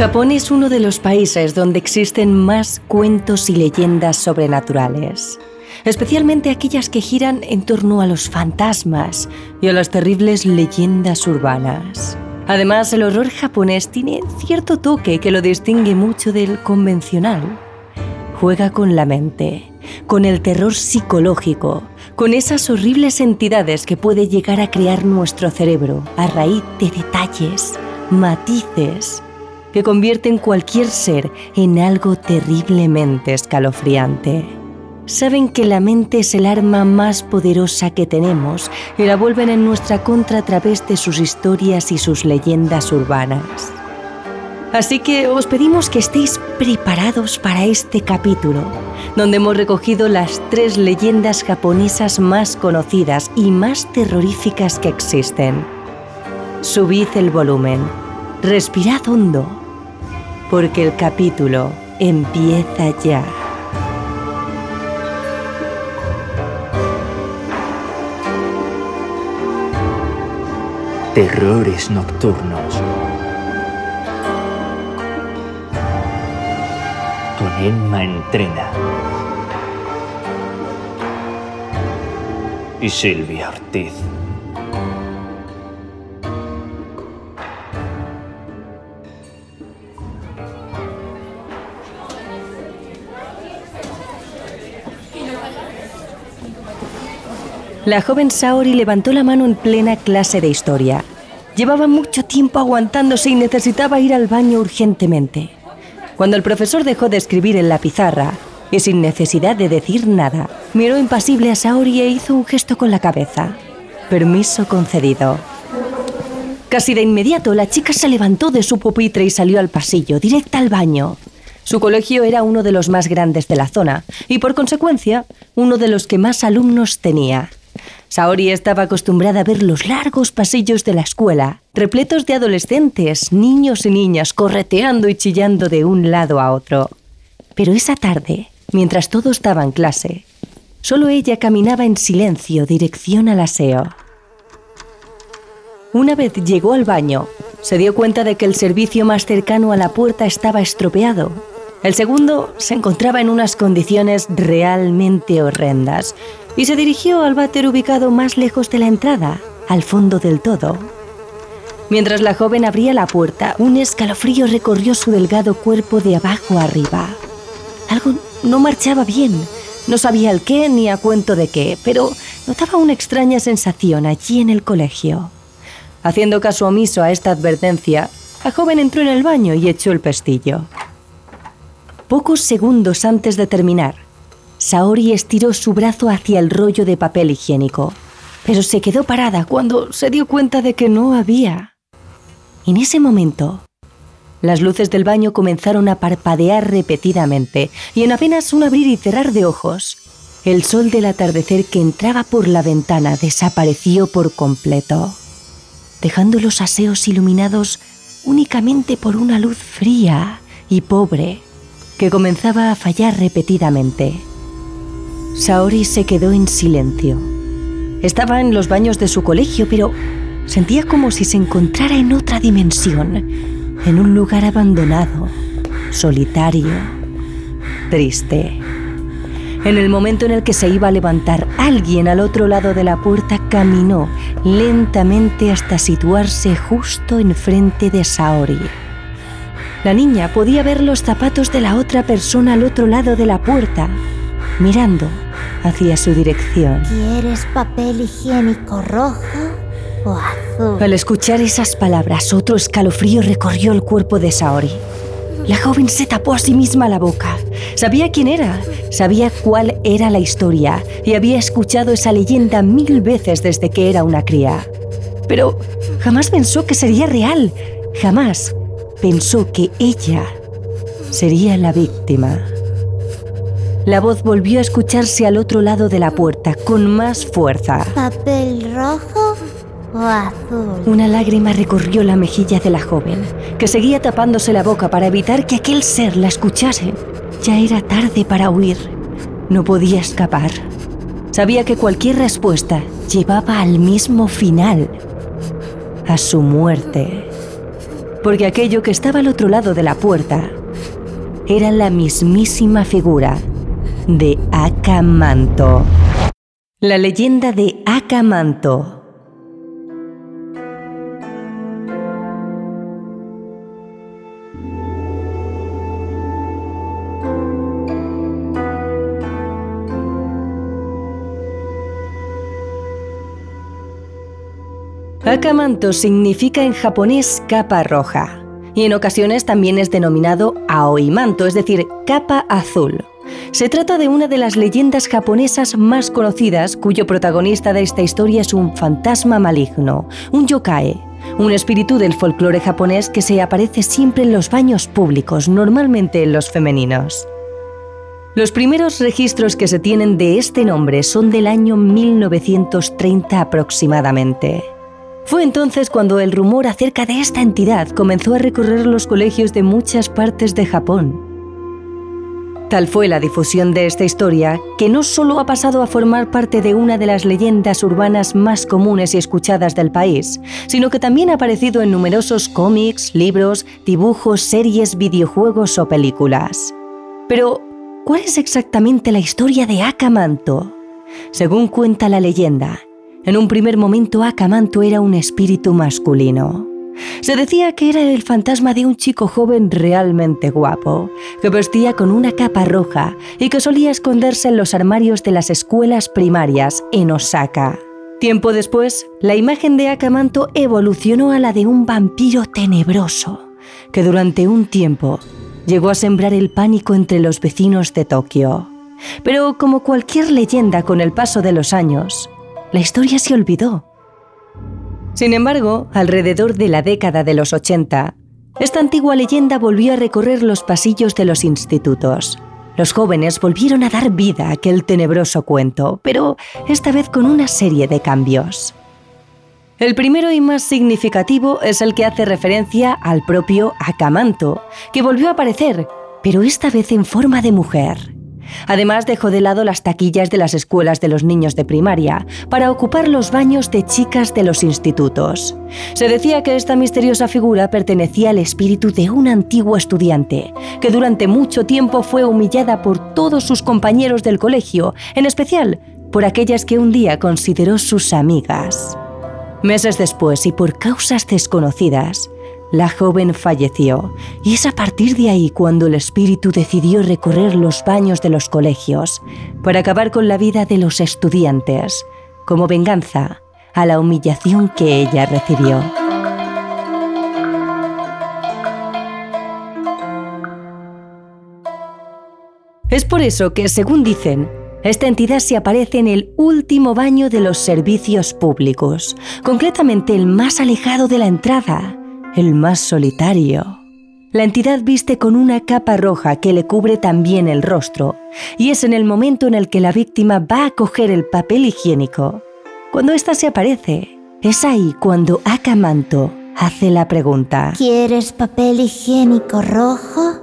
Japón es uno de los países donde existen más cuentos y leyendas sobrenaturales, especialmente aquellas que giran en torno a los fantasmas y a las terribles leyendas urbanas. Además, el horror japonés tiene cierto toque que lo distingue mucho del convencional. Juega con la mente, con el terror psicológico, con esas horribles entidades que puede llegar a crear nuestro cerebro a raíz de detalles, matices que convierten cualquier ser en algo terriblemente escalofriante. Saben que la mente es el arma más poderosa que tenemos y la vuelven en nuestra contra a través de sus historias y sus leyendas urbanas. Así que os pedimos que estéis preparados para este capítulo, donde hemos recogido las tres leyendas japonesas más conocidas y más terroríficas que existen. Subid el volumen, respirad hondo porque el capítulo empieza ya. Terrores nocturnos. Con Emma Entrena. Y Silvia Ortiz. La joven Saori levantó la mano en plena clase de historia. Llevaba mucho tiempo aguantándose y necesitaba ir al baño urgentemente. Cuando el profesor dejó de escribir en la pizarra, y sin necesidad de decir nada, miró impasible a Saori e hizo un gesto con la cabeza. Permiso concedido. Casi de inmediato, la chica se levantó de su pupitre y salió al pasillo, directa al baño. Su colegio era uno de los más grandes de la zona y, por consecuencia, uno de los que más alumnos tenía. Saori estaba acostumbrada a ver los largos pasillos de la escuela, repletos de adolescentes, niños y niñas correteando y chillando de un lado a otro. Pero esa tarde, mientras todo estaba en clase, solo ella caminaba en silencio dirección al aseo. Una vez llegó al baño, se dio cuenta de que el servicio más cercano a la puerta estaba estropeado. El segundo se encontraba en unas condiciones realmente horrendas y se dirigió al váter ubicado más lejos de la entrada, al fondo del todo. Mientras la joven abría la puerta, un escalofrío recorrió su delgado cuerpo de abajo arriba. Algo no marchaba bien. No sabía el qué ni a cuento de qué, pero notaba una extraña sensación allí en el colegio. Haciendo caso omiso a esta advertencia, la joven entró en el baño y echó el pestillo. Pocos segundos antes de terminar, Saori estiró su brazo hacia el rollo de papel higiénico, pero se quedó parada cuando se dio cuenta de que no había. En ese momento, las luces del baño comenzaron a parpadear repetidamente y en apenas un abrir y cerrar de ojos, el sol del atardecer que entraba por la ventana desapareció por completo, dejando los aseos iluminados únicamente por una luz fría y pobre que comenzaba a fallar repetidamente. Saori se quedó en silencio. Estaba en los baños de su colegio, pero sentía como si se encontrara en otra dimensión, en un lugar abandonado, solitario, triste. En el momento en el que se iba a levantar, alguien al otro lado de la puerta caminó lentamente hasta situarse justo enfrente de Saori. La niña podía ver los zapatos de la otra persona al otro lado de la puerta, mirando hacia su dirección. ¿Quieres papel higiénico rojo o azul? Al escuchar esas palabras, otro escalofrío recorrió el cuerpo de Saori. La joven se tapó a sí misma la boca. Sabía quién era, sabía cuál era la historia y había escuchado esa leyenda mil veces desde que era una cría. pero jamás pensó que sería real. Jamás pensó que ella sería la víctima. La voz volvió a escucharse al otro lado de la puerta con más fuerza. ¿Papel rojo o azul? Una lágrima recorrió la mejilla de la joven, que seguía tapándose la boca para evitar que aquel ser la escuchase. Ya era tarde para huir. No podía escapar. Sabía que cualquier respuesta llevaba al mismo final, a su muerte. Porque aquello que estaba al otro lado de la puerta era la mismísima figura de Acamanto. La leyenda de Acamanto. Akamanto significa en japonés capa roja y en ocasiones también es denominado aoimanto, es decir, capa azul. Se trata de una de las leyendas japonesas más conocidas cuyo protagonista de esta historia es un fantasma maligno, un yokai, un espíritu del folclore japonés que se aparece siempre en los baños públicos, normalmente en los femeninos. Los primeros registros que se tienen de este nombre son del año 1930 aproximadamente. Fue entonces cuando el rumor acerca de esta entidad comenzó a recorrer los colegios de muchas partes de Japón. Tal fue la difusión de esta historia que no solo ha pasado a formar parte de una de las leyendas urbanas más comunes y escuchadas del país, sino que también ha aparecido en numerosos cómics, libros, dibujos, series, videojuegos o películas. Pero, ¿cuál es exactamente la historia de Akamanto? Según cuenta la leyenda, en un primer momento Akamanto era un espíritu masculino. Se decía que era el fantasma de un chico joven realmente guapo, que vestía con una capa roja y que solía esconderse en los armarios de las escuelas primarias en Osaka. Tiempo después, la imagen de Akamanto evolucionó a la de un vampiro tenebroso, que durante un tiempo llegó a sembrar el pánico entre los vecinos de Tokio. Pero como cualquier leyenda con el paso de los años, la historia se olvidó. Sin embargo, alrededor de la década de los 80, esta antigua leyenda volvió a recorrer los pasillos de los institutos. Los jóvenes volvieron a dar vida a aquel tenebroso cuento, pero esta vez con una serie de cambios. El primero y más significativo es el que hace referencia al propio Acamanto, que volvió a aparecer, pero esta vez en forma de mujer. Además dejó de lado las taquillas de las escuelas de los niños de primaria para ocupar los baños de chicas de los institutos. Se decía que esta misteriosa figura pertenecía al espíritu de una antigua estudiante, que durante mucho tiempo fue humillada por todos sus compañeros del colegio, en especial por aquellas que un día consideró sus amigas. Meses después y por causas desconocidas, la joven falleció y es a partir de ahí cuando el espíritu decidió recorrer los baños de los colegios para acabar con la vida de los estudiantes, como venganza a la humillación que ella recibió. Es por eso que, según dicen, esta entidad se aparece en el último baño de los servicios públicos, concretamente el más alejado de la entrada, el más solitario. La entidad viste con una capa roja que le cubre también el rostro, y es en el momento en el que la víctima va a coger el papel higiénico. Cuando ésta se aparece, es ahí cuando Akamanto hace la pregunta. ¿Quieres papel higiénico rojo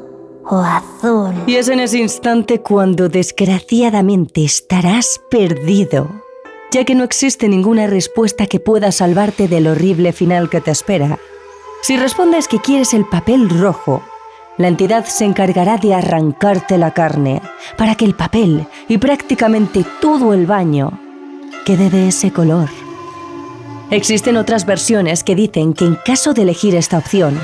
o azul? Y es en ese instante cuando desgraciadamente estarás perdido, ya que no existe ninguna respuesta que pueda salvarte del horrible final que te espera. Si respondes que quieres el papel rojo, la entidad se encargará de arrancarte la carne para que el papel y prácticamente todo el baño quede de ese color. Existen otras versiones que dicen que en caso de elegir esta opción,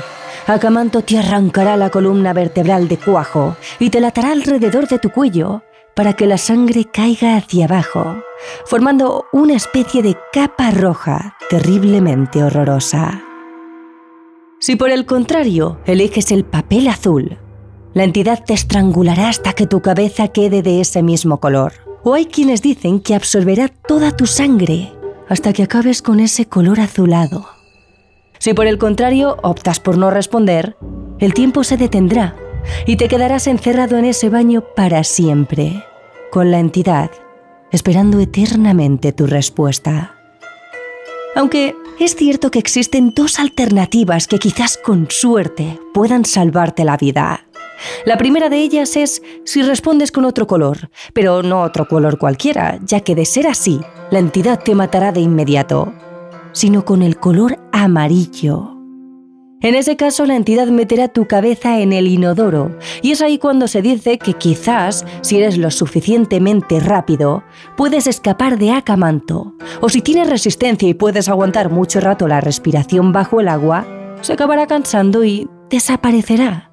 Acamanto te arrancará la columna vertebral de cuajo y te latará alrededor de tu cuello para que la sangre caiga hacia abajo, formando una especie de capa roja terriblemente horrorosa. Si por el contrario eliges el papel azul, la entidad te estrangulará hasta que tu cabeza quede de ese mismo color. O hay quienes dicen que absorberá toda tu sangre hasta que acabes con ese color azulado. Si por el contrario optas por no responder, el tiempo se detendrá y te quedarás encerrado en ese baño para siempre, con la entidad, esperando eternamente tu respuesta. Aunque es cierto que existen dos alternativas que quizás con suerte puedan salvarte la vida. La primera de ellas es si respondes con otro color, pero no otro color cualquiera, ya que de ser así, la entidad te matará de inmediato, sino con el color amarillo. En ese caso, la entidad meterá tu cabeza en el inodoro, y es ahí cuando se dice que quizás, si eres lo suficientemente rápido, puedes escapar de Acamanto, o si tienes resistencia y puedes aguantar mucho rato la respiración bajo el agua, se acabará cansando y desaparecerá.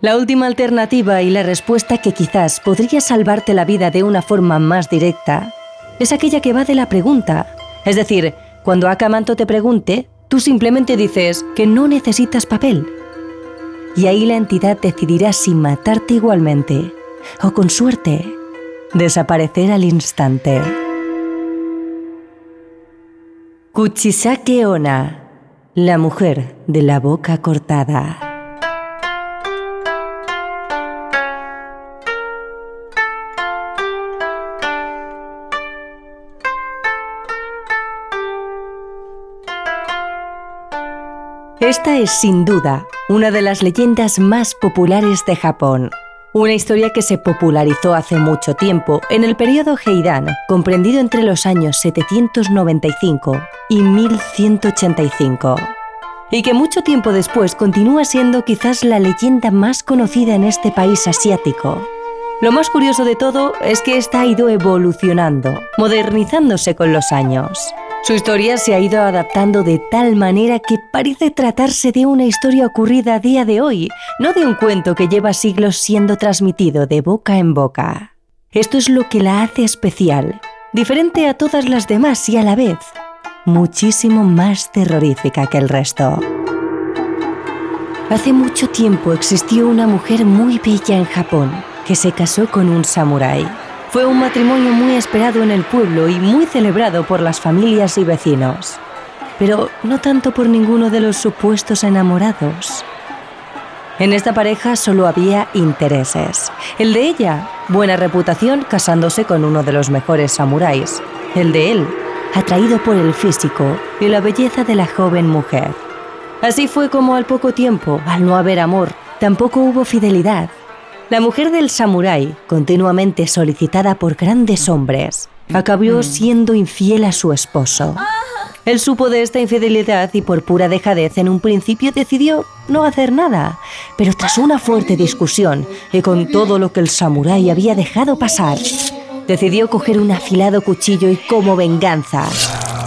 La última alternativa y la respuesta que quizás podría salvarte la vida de una forma más directa es aquella que va de la pregunta. Es decir, cuando Acamanto te pregunte, Tú simplemente dices que no necesitas papel. Y ahí la entidad decidirá si matarte igualmente o con suerte desaparecer al instante. Kuchisake Ona, la mujer de la boca cortada. Esta es sin duda una de las leyendas más populares de Japón. Una historia que se popularizó hace mucho tiempo, en el periodo Heian, comprendido entre los años 795 y 1185. Y que mucho tiempo después continúa siendo quizás la leyenda más conocida en este país asiático. Lo más curioso de todo es que esta ha ido evolucionando, modernizándose con los años. Su historia se ha ido adaptando de tal manera que parece tratarse de una historia ocurrida a día de hoy, no de un cuento que lleva siglos siendo transmitido de boca en boca. Esto es lo que la hace especial, diferente a todas las demás y a la vez muchísimo más terrorífica que el resto. Hace mucho tiempo existió una mujer muy bella en Japón que se casó con un samurái. Fue un matrimonio muy esperado en el pueblo y muy celebrado por las familias y vecinos, pero no tanto por ninguno de los supuestos enamorados. En esta pareja solo había intereses. El de ella, buena reputación casándose con uno de los mejores samuráis. El de él, atraído por el físico y la belleza de la joven mujer. Así fue como al poco tiempo, al no haber amor, tampoco hubo fidelidad la mujer del samurái, continuamente solicitada por grandes hombres, acabó mm. siendo infiel a su esposo. Él supo de esta infidelidad y por pura dejadez en un principio decidió no hacer nada, pero tras una fuerte discusión y con todo lo que el samurái había dejado pasar, decidió coger un afilado cuchillo y como venganza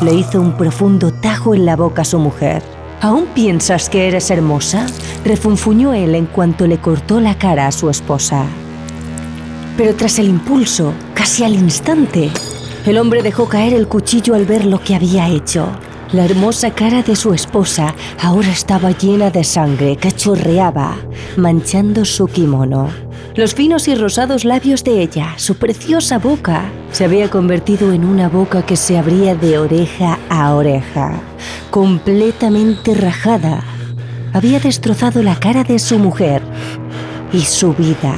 le hizo un profundo tajo en la boca a su mujer. ¿Aún piensas que eres hermosa? refunfuñó él en cuanto le cortó la cara a su esposa. Pero tras el impulso, casi al instante, el hombre dejó caer el cuchillo al ver lo que había hecho. La hermosa cara de su esposa ahora estaba llena de sangre que chorreaba, manchando su kimono. Los finos y rosados labios de ella, su preciosa boca, se había convertido en una boca que se abría de oreja a oreja, completamente rajada. Había destrozado la cara de su mujer y su vida.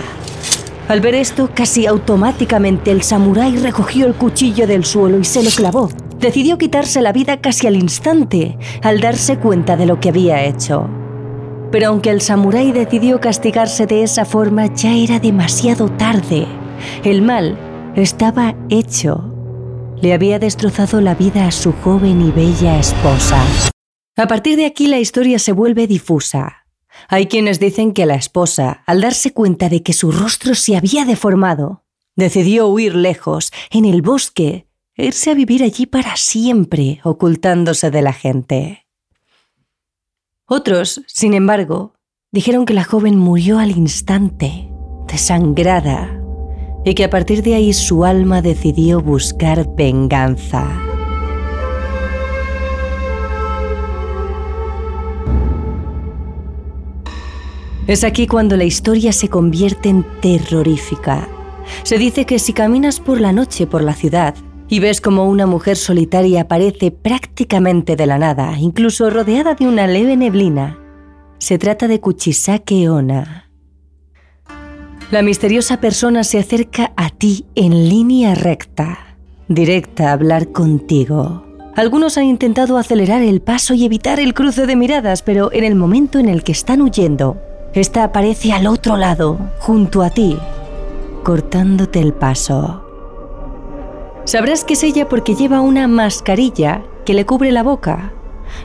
Al ver esto, casi automáticamente el samurái recogió el cuchillo del suelo y se lo clavó. Decidió quitarse la vida casi al instante, al darse cuenta de lo que había hecho. Pero aunque el samurái decidió castigarse de esa forma, ya era demasiado tarde. El mal estaba hecho. Le había destrozado la vida a su joven y bella esposa. A partir de aquí la historia se vuelve difusa. Hay quienes dicen que la esposa, al darse cuenta de que su rostro se había deformado, decidió huir lejos, en el bosque, e irse a vivir allí para siempre, ocultándose de la gente. Otros, sin embargo, dijeron que la joven murió al instante, desangrada, y que a partir de ahí su alma decidió buscar venganza. Es aquí cuando la historia se convierte en terrorífica. Se dice que si caminas por la noche por la ciudad, y ves como una mujer solitaria aparece prácticamente de la nada, incluso rodeada de una leve neblina. Se trata de Kuchisake Ona. La misteriosa persona se acerca a ti en línea recta, directa a hablar contigo. Algunos han intentado acelerar el paso y evitar el cruce de miradas, pero en el momento en el que están huyendo, esta aparece al otro lado, junto a ti, cortándote el paso. Sabrás que es ella porque lleva una mascarilla que le cubre la boca.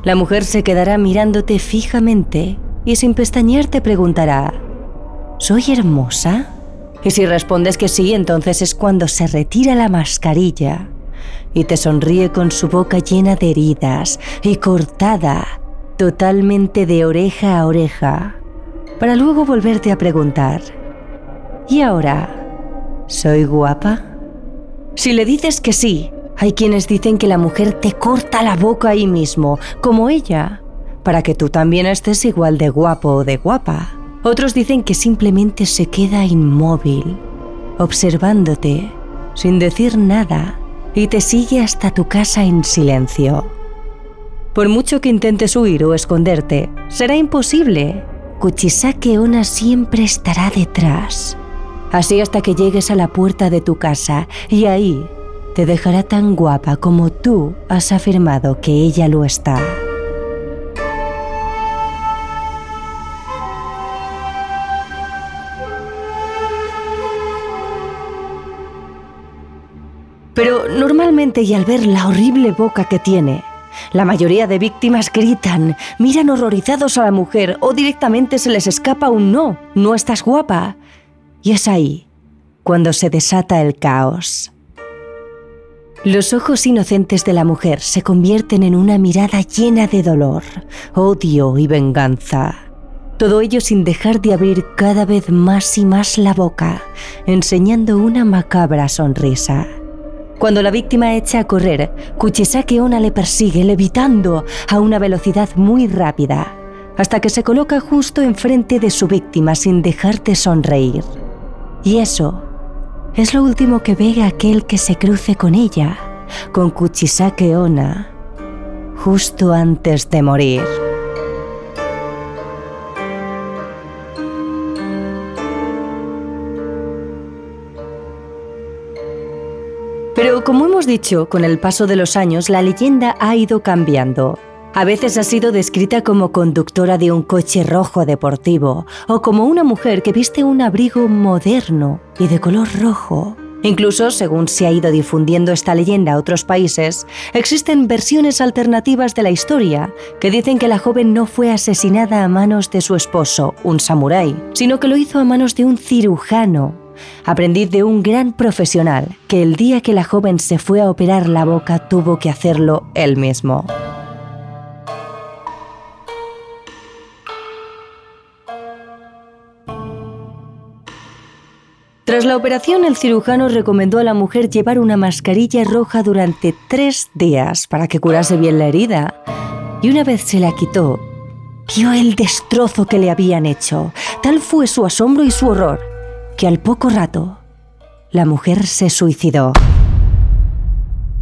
La mujer se quedará mirándote fijamente y sin pestañear te preguntará, ¿Soy hermosa? Y si respondes que sí, entonces es cuando se retira la mascarilla y te sonríe con su boca llena de heridas y cortada totalmente de oreja a oreja, para luego volverte a preguntar, ¿y ahora? ¿Soy guapa? Si le dices que sí, hay quienes dicen que la mujer te corta la boca ahí mismo, como ella, para que tú también estés igual de guapo o de guapa. Otros dicen que simplemente se queda inmóvil, observándote, sin decir nada, y te sigue hasta tu casa en silencio. Por mucho que intentes huir o esconderte, será imposible. Kuchisake Ona siempre estará detrás así hasta que llegues a la puerta de tu casa y ahí te dejará tan guapa como tú has afirmado que ella lo está. Pero normalmente y al ver la horrible boca que tiene, la mayoría de víctimas gritan, miran horrorizados a la mujer o directamente se les escapa un no, no estás guapa. Y es ahí cuando se desata el caos. Los ojos inocentes de la mujer se convierten en una mirada llena de dolor, odio y venganza. Todo ello sin dejar de abrir cada vez más y más la boca, enseñando una macabra sonrisa. Cuando la víctima echa a correr, Kuchisake Ona le persigue, levitando a una velocidad muy rápida, hasta que se coloca justo enfrente de su víctima sin dejar de sonreír. Y eso es lo último que ve aquel que se cruce con ella, con Kuchisake Ona, justo antes de morir. Pero como hemos dicho, con el paso de los años la leyenda ha ido cambiando. A veces ha sido descrita como conductora de un coche rojo deportivo o como una mujer que viste un abrigo moderno y de color rojo. Incluso, según se ha ido difundiendo esta leyenda a otros países, existen versiones alternativas de la historia que dicen que la joven no fue asesinada a manos de su esposo, un samurái, sino que lo hizo a manos de un cirujano, aprendiz de un gran profesional, que el día que la joven se fue a operar la boca tuvo que hacerlo él mismo. Tras la operación, el cirujano recomendó a la mujer llevar una mascarilla roja durante tres días para que curase bien la herida. Y una vez se la quitó, vio el destrozo que le habían hecho. Tal fue su asombro y su horror, que al poco rato, la mujer se suicidó.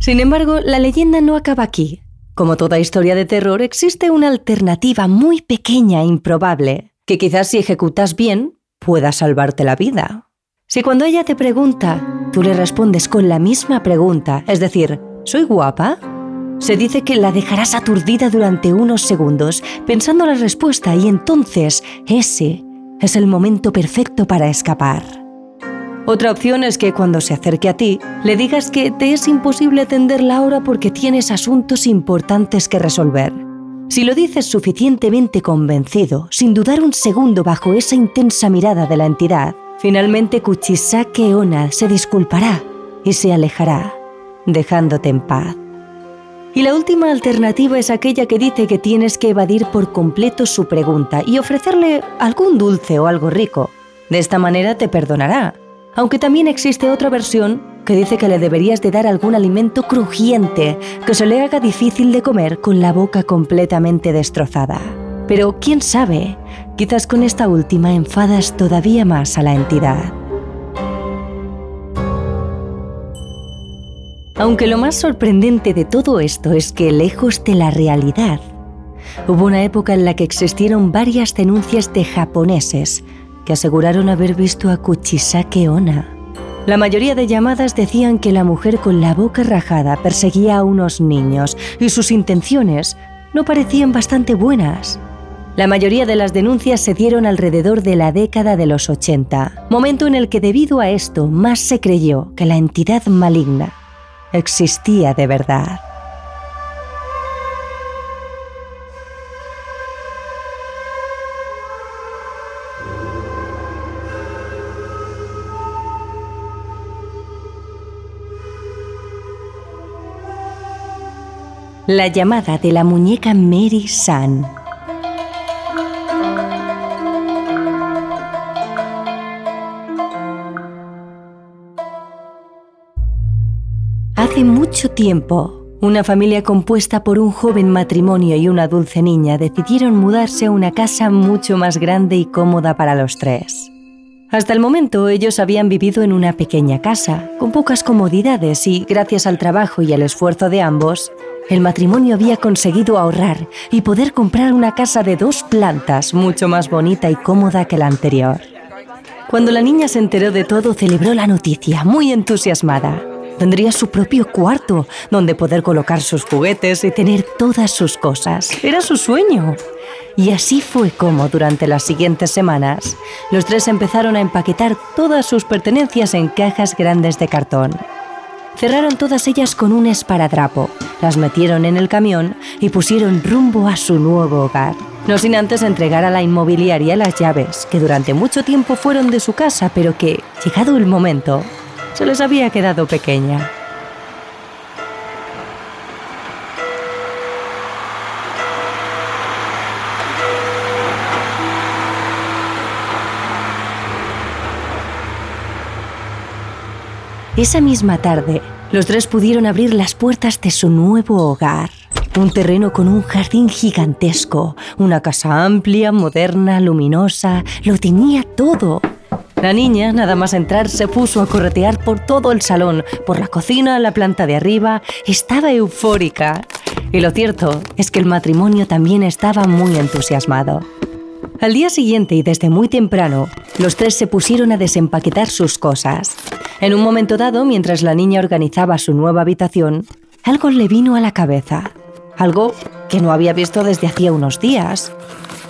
Sin embargo, la leyenda no acaba aquí. Como toda historia de terror, existe una alternativa muy pequeña e improbable, que quizás si ejecutas bien, pueda salvarte la vida. Si cuando ella te pregunta, tú le respondes con la misma pregunta, es decir, ¿soy guapa? Se dice que la dejarás aturdida durante unos segundos pensando la respuesta y entonces ese es el momento perfecto para escapar. Otra opción es que cuando se acerque a ti, le digas que te es imposible atenderla ahora porque tienes asuntos importantes que resolver. Si lo dices suficientemente convencido, sin dudar un segundo bajo esa intensa mirada de la entidad, Finalmente Kuchisake Ona se disculpará y se alejará, dejándote en paz. Y la última alternativa es aquella que dice que tienes que evadir por completo su pregunta y ofrecerle algún dulce o algo rico. De esta manera te perdonará. Aunque también existe otra versión que dice que le deberías de dar algún alimento crujiente que se le haga difícil de comer con la boca completamente destrozada. Pero quién sabe, quizás con esta última enfadas todavía más a la entidad. Aunque lo más sorprendente de todo esto es que, lejos de la realidad, hubo una época en la que existieron varias denuncias de japoneses que aseguraron haber visto a Kuchisake Ona. La mayoría de llamadas decían que la mujer con la boca rajada perseguía a unos niños y sus intenciones no parecían bastante buenas. La mayoría de las denuncias se dieron alrededor de la década de los 80, momento en el que debido a esto más se creyó que la entidad maligna existía de verdad. La llamada de la muñeca Mary San. Hace mucho tiempo, una familia compuesta por un joven matrimonio y una dulce niña decidieron mudarse a una casa mucho más grande y cómoda para los tres. Hasta el momento ellos habían vivido en una pequeña casa, con pocas comodidades y, gracias al trabajo y al esfuerzo de ambos, el matrimonio había conseguido ahorrar y poder comprar una casa de dos plantas mucho más bonita y cómoda que la anterior. Cuando la niña se enteró de todo, celebró la noticia, muy entusiasmada. Tendría su propio cuarto, donde poder colocar sus juguetes y tener todas sus cosas. Era su sueño. Y así fue como durante las siguientes semanas, los tres empezaron a empaquetar todas sus pertenencias en cajas grandes de cartón. Cerraron todas ellas con un esparadrapo, las metieron en el camión y pusieron rumbo a su nuevo hogar. No sin antes entregar a la inmobiliaria las llaves, que durante mucho tiempo fueron de su casa, pero que, llegado el momento, se les había quedado pequeña. Esa misma tarde, los tres pudieron abrir las puertas de su nuevo hogar. Un terreno con un jardín gigantesco, una casa amplia, moderna, luminosa, lo tenía todo. La niña, nada más entrar, se puso a corretear por todo el salón, por la cocina, la planta de arriba. Estaba eufórica. Y lo cierto es que el matrimonio también estaba muy entusiasmado. Al día siguiente y desde muy temprano, los tres se pusieron a desempaquetar sus cosas. En un momento dado, mientras la niña organizaba su nueva habitación, algo le vino a la cabeza. Algo que no había visto desde hacía unos días.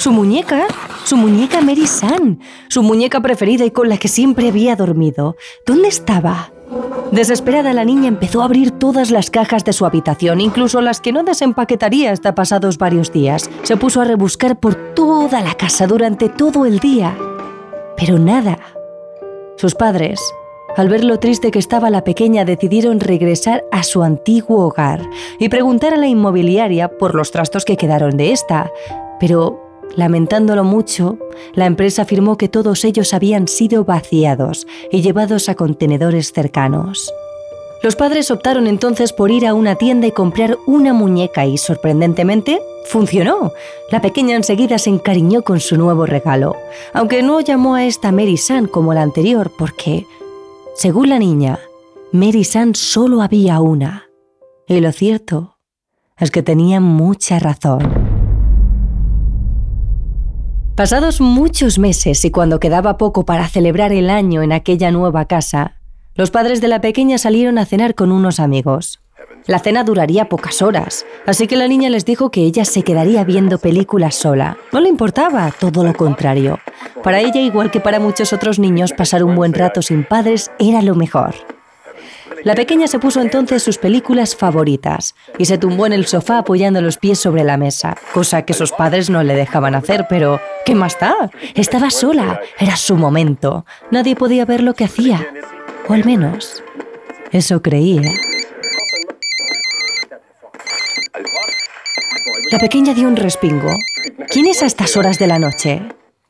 Su muñeca, su muñeca Mary San, su muñeca preferida y con la que siempre había dormido. ¿Dónde estaba? Desesperada la niña empezó a abrir todas las cajas de su habitación, incluso las que no desempaquetaría hasta pasados varios días. Se puso a rebuscar por toda la casa durante todo el día. Pero nada. Sus padres, al ver lo triste que estaba la pequeña, decidieron regresar a su antiguo hogar y preguntar a la inmobiliaria por los trastos que quedaron de esta. Pero Lamentándolo mucho, la empresa afirmó que todos ellos habían sido vaciados y llevados a contenedores cercanos. Los padres optaron entonces por ir a una tienda y comprar una muñeca y, sorprendentemente, funcionó. La pequeña enseguida se encariñó con su nuevo regalo, aunque no llamó a esta Mary San como la anterior porque, según la niña, Mary San solo había una. Y lo cierto es que tenía mucha razón. Pasados muchos meses y cuando quedaba poco para celebrar el año en aquella nueva casa, los padres de la pequeña salieron a cenar con unos amigos. La cena duraría pocas horas, así que la niña les dijo que ella se quedaría viendo películas sola. No le importaba, todo lo contrario. Para ella, igual que para muchos otros niños, pasar un buen rato sin padres era lo mejor. La pequeña se puso entonces sus películas favoritas y se tumbó en el sofá apoyando los pies sobre la mesa, cosa que sus padres no le dejaban hacer, pero ¿qué más da? Estaba sola, era su momento, nadie podía ver lo que hacía, o al menos eso creía. La pequeña dio un respingo. ¿Quién es a estas horas de la noche?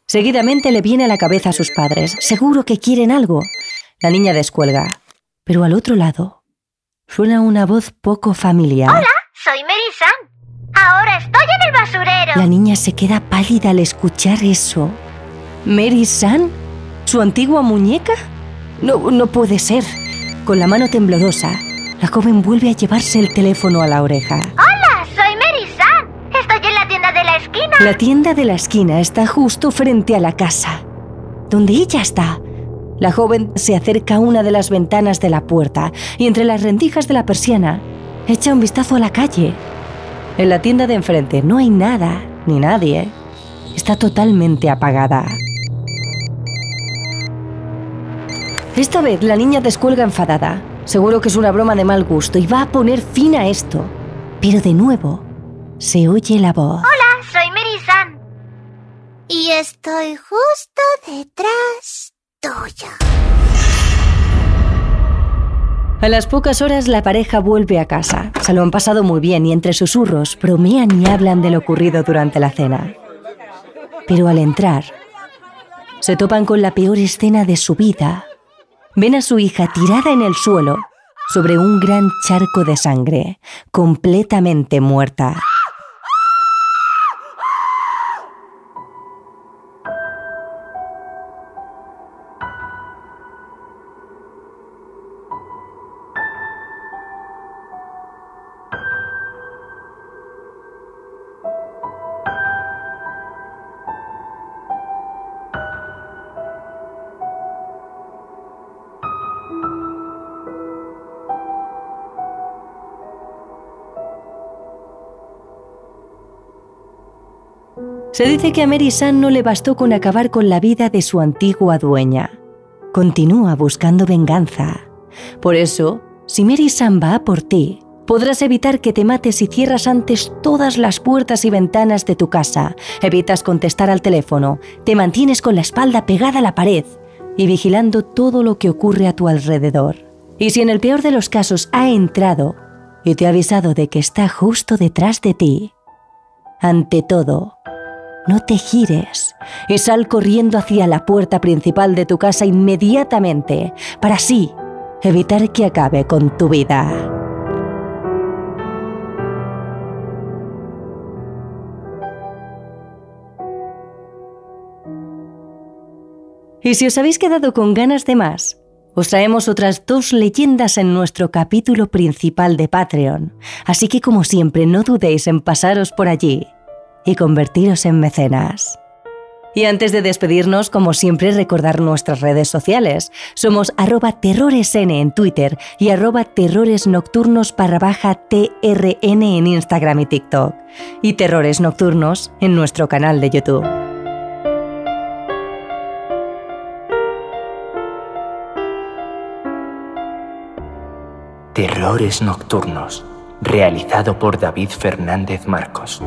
Seguidamente le viene a la cabeza a sus padres. Seguro que quieren algo. La niña descuelga pero al otro lado suena una voz poco familiar. Hola, soy Mary San. Ahora estoy en el basurero. La niña se queda pálida al escuchar eso. ¿Mary San? ¿Su antigua muñeca? No, no puede ser. Con la mano temblorosa, la joven vuelve a llevarse el teléfono a la oreja. Hola, soy Mary San. Estoy en la tienda de la esquina. La tienda de la esquina está justo frente a la casa. Donde ella está. La joven se acerca a una de las ventanas de la puerta y entre las rendijas de la persiana echa un vistazo a la calle. En la tienda de enfrente no hay nada ni nadie. Está totalmente apagada. Esta vez la niña descuelga enfadada. Seguro que es una broma de mal gusto y va a poner fin a esto. Pero de nuevo, se oye la voz. Hola, soy Mary. Y estoy justo detrás A las pocas horas la pareja vuelve a casa. Se lo han pasado muy bien y entre susurros bromean y hablan de lo ocurrido durante la cena. Pero al entrar, se topan con la peor escena de su vida. Ven a su hija tirada en el suelo sobre un gran charco de sangre, completamente muerta. Se dice que a Mary San no le bastó con acabar con la vida de su antigua dueña. Continúa buscando venganza. Por eso, si Mary San va por ti, podrás evitar que te mates y cierras antes todas las puertas y ventanas de tu casa, evitas contestar al teléfono, te mantienes con la espalda pegada a la pared y vigilando todo lo que ocurre a tu alrededor. Y si en el peor de los casos ha entrado y te ha avisado de que está justo detrás de ti, ante todo, no te gires y sal corriendo hacia la puerta principal de tu casa inmediatamente para así evitar que acabe con tu vida. Y si os habéis quedado con ganas de más, os traemos otras dos leyendas en nuestro capítulo principal de Patreon, así que como siempre no dudéis en pasaros por allí y convertiros en mecenas. Y antes de despedirnos, como siempre, recordar nuestras redes sociales. Somos arroba terroresn en Twitter y arroba terroresnocturnos barra baja TRN en Instagram y TikTok. Y Terrores Nocturnos en nuestro canal de YouTube. Terrores Nocturnos, realizado por David Fernández Marcos.